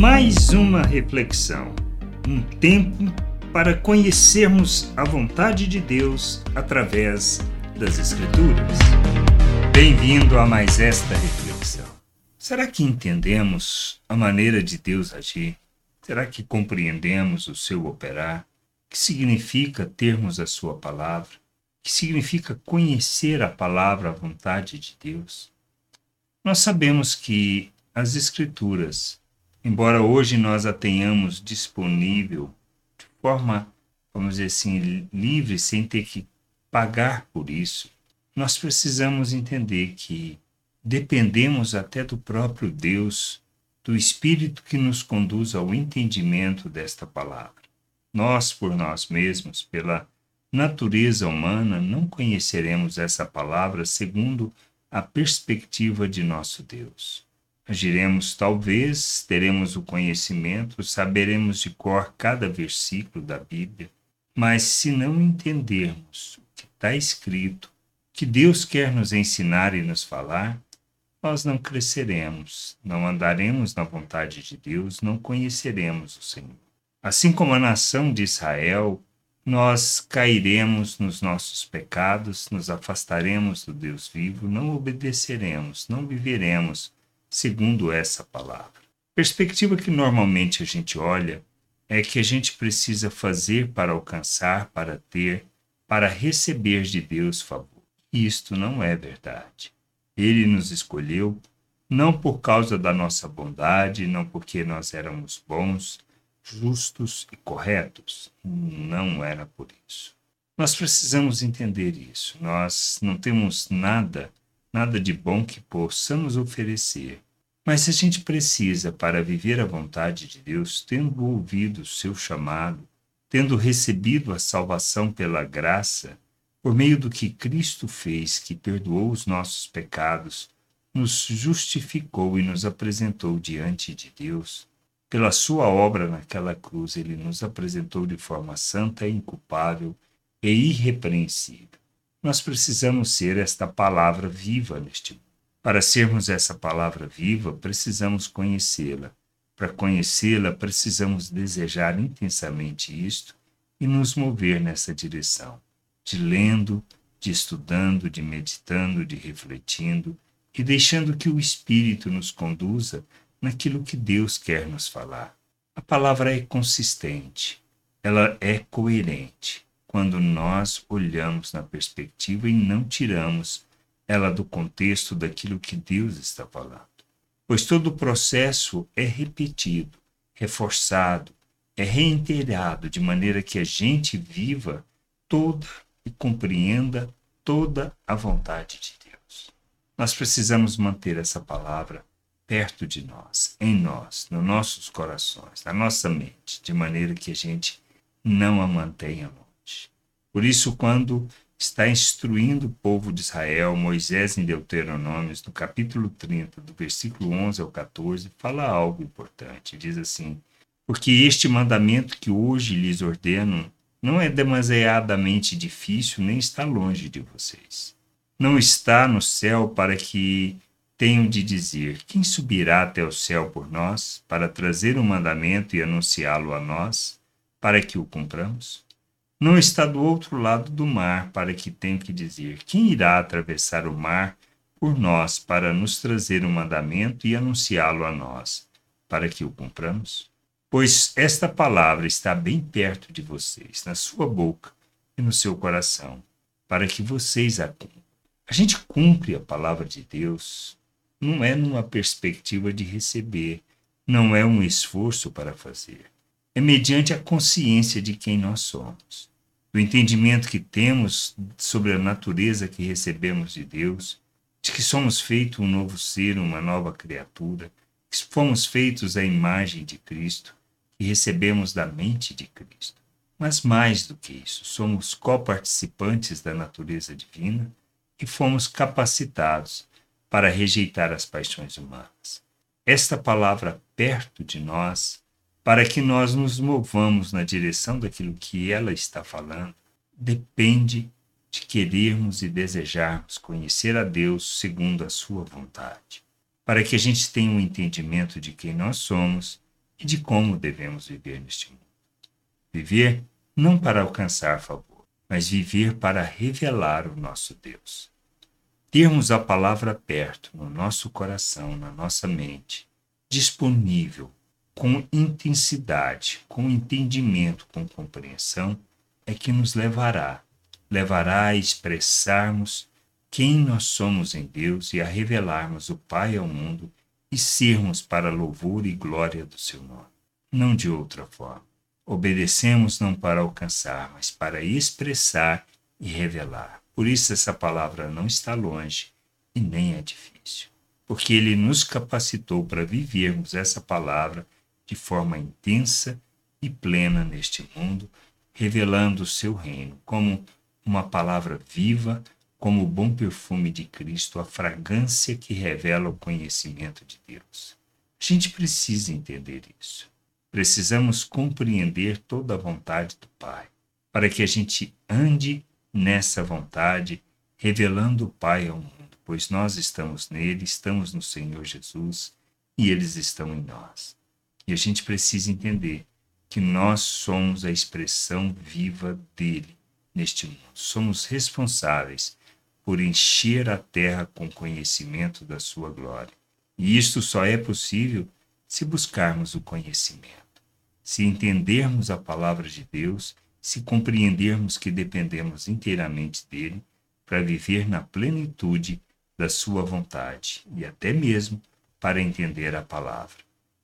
mais uma reflexão, um tempo para conhecermos a vontade de Deus através das Escrituras. Bem-vindo a mais esta reflexão. Será que entendemos a maneira de Deus agir? Será que compreendemos o seu operar? O que significa termos a sua palavra? O que significa conhecer a palavra, a vontade de Deus? Nós sabemos que as Escrituras embora hoje nós a tenhamos disponível de forma, vamos dizer assim, livre, sem ter que pagar por isso, nós precisamos entender que dependemos até do próprio Deus, do Espírito que nos conduz ao entendimento desta palavra. Nós, por nós mesmos, pela natureza humana, não conheceremos essa palavra segundo a perspectiva de nosso Deus. Agiremos talvez, teremos o conhecimento, saberemos de cor cada versículo da Bíblia, mas se não entendermos o que está escrito, que Deus quer nos ensinar e nos falar, nós não cresceremos, não andaremos na vontade de Deus, não conheceremos o Senhor. Assim como a nação de Israel, nós cairemos nos nossos pecados, nos afastaremos do Deus vivo, não obedeceremos, não viveremos segundo essa palavra. Perspectiva que normalmente a gente olha é que a gente precisa fazer para alcançar, para ter, para receber de Deus favor. Isto não é verdade. Ele nos escolheu não por causa da nossa bondade, não porque nós éramos bons, justos e corretos. Não era por isso. Nós precisamos entender isso. Nós não temos nada nada de bom que possamos oferecer. Mas a gente precisa, para viver a vontade de Deus, tendo ouvido o seu chamado, tendo recebido a salvação pela graça, por meio do que Cristo fez, que perdoou os nossos pecados, nos justificou e nos apresentou diante de Deus. Pela sua obra naquela cruz, ele nos apresentou de forma santa, inculpável e irrepreensível. Nós precisamos ser esta palavra viva neste mundo. Para sermos essa palavra viva, precisamos conhecê-la. Para conhecê-la, precisamos desejar intensamente isto e nos mover nessa direção, de lendo, de estudando, de meditando, de refletindo e deixando que o Espírito nos conduza naquilo que Deus quer nos falar. A palavra é consistente, ela é coerente quando nós olhamos na perspectiva e não tiramos ela do contexto daquilo que Deus está falando. Pois todo o processo é repetido, reforçado, é reiterado de maneira que a gente viva toda e compreenda toda a vontade de Deus. Nós precisamos manter essa palavra perto de nós, em nós, nos nossos corações, na nossa mente, de maneira que a gente não a mantenha longe. Por isso, quando está instruindo o povo de Israel, Moisés em Deuteronômios, no capítulo 30, do versículo 11 ao 14, fala algo importante. Diz assim: Porque este mandamento que hoje lhes ordeno não é demasiadamente difícil, nem está longe de vocês. Não está no céu para que tenham de dizer: Quem subirá até o céu por nós, para trazer o mandamento e anunciá-lo a nós, para que o cumpramos? Não está do outro lado do mar, para que tenha que dizer: Quem irá atravessar o mar por nós para nos trazer o um mandamento e anunciá-lo a nós, para que o cumpramos? Pois esta palavra está bem perto de vocês, na sua boca e no seu coração, para que vocês a cumprem. A gente cumpre a palavra de Deus não é numa perspectiva de receber, não é um esforço para fazer. É mediante a consciência de quem nós somos do entendimento que temos sobre a natureza que recebemos de Deus, de que somos feitos um novo ser, uma nova criatura, que fomos feitos à imagem de Cristo e recebemos da mente de Cristo. Mas mais do que isso, somos coparticipantes da natureza divina e fomos capacitados para rejeitar as paixões humanas. Esta palavra perto de nós para que nós nos movamos na direção daquilo que ela está falando, depende de querermos e desejarmos conhecer a Deus segundo a sua vontade. Para que a gente tenha um entendimento de quem nós somos e de como devemos viver neste mundo. Viver não para alcançar favor, mas viver para revelar o nosso Deus. Termos a palavra perto, no nosso coração, na nossa mente, disponível, com intensidade, com entendimento, com compreensão, é que nos levará, levará a expressarmos quem nós somos em Deus e a revelarmos o Pai ao mundo e sermos para louvor e glória do seu nome. Não de outra forma. Obedecemos não para alcançar, mas para expressar e revelar. Por isso essa palavra não está longe e nem é difícil, porque ele nos capacitou para vivermos essa palavra de forma intensa e plena neste mundo, revelando o seu reino como uma palavra viva, como o bom perfume de Cristo, a fragrância que revela o conhecimento de Deus. A gente precisa entender isso. Precisamos compreender toda a vontade do Pai, para que a gente ande nessa vontade, revelando o Pai ao mundo, pois nós estamos nele, estamos no Senhor Jesus e eles estão em nós. E a gente precisa entender que nós somos a expressão viva dele neste mundo. Somos responsáveis por encher a terra com conhecimento da sua glória. E isto só é possível se buscarmos o conhecimento, se entendermos a palavra de Deus, se compreendermos que dependemos inteiramente dele para viver na plenitude da sua vontade e até mesmo para entender a palavra.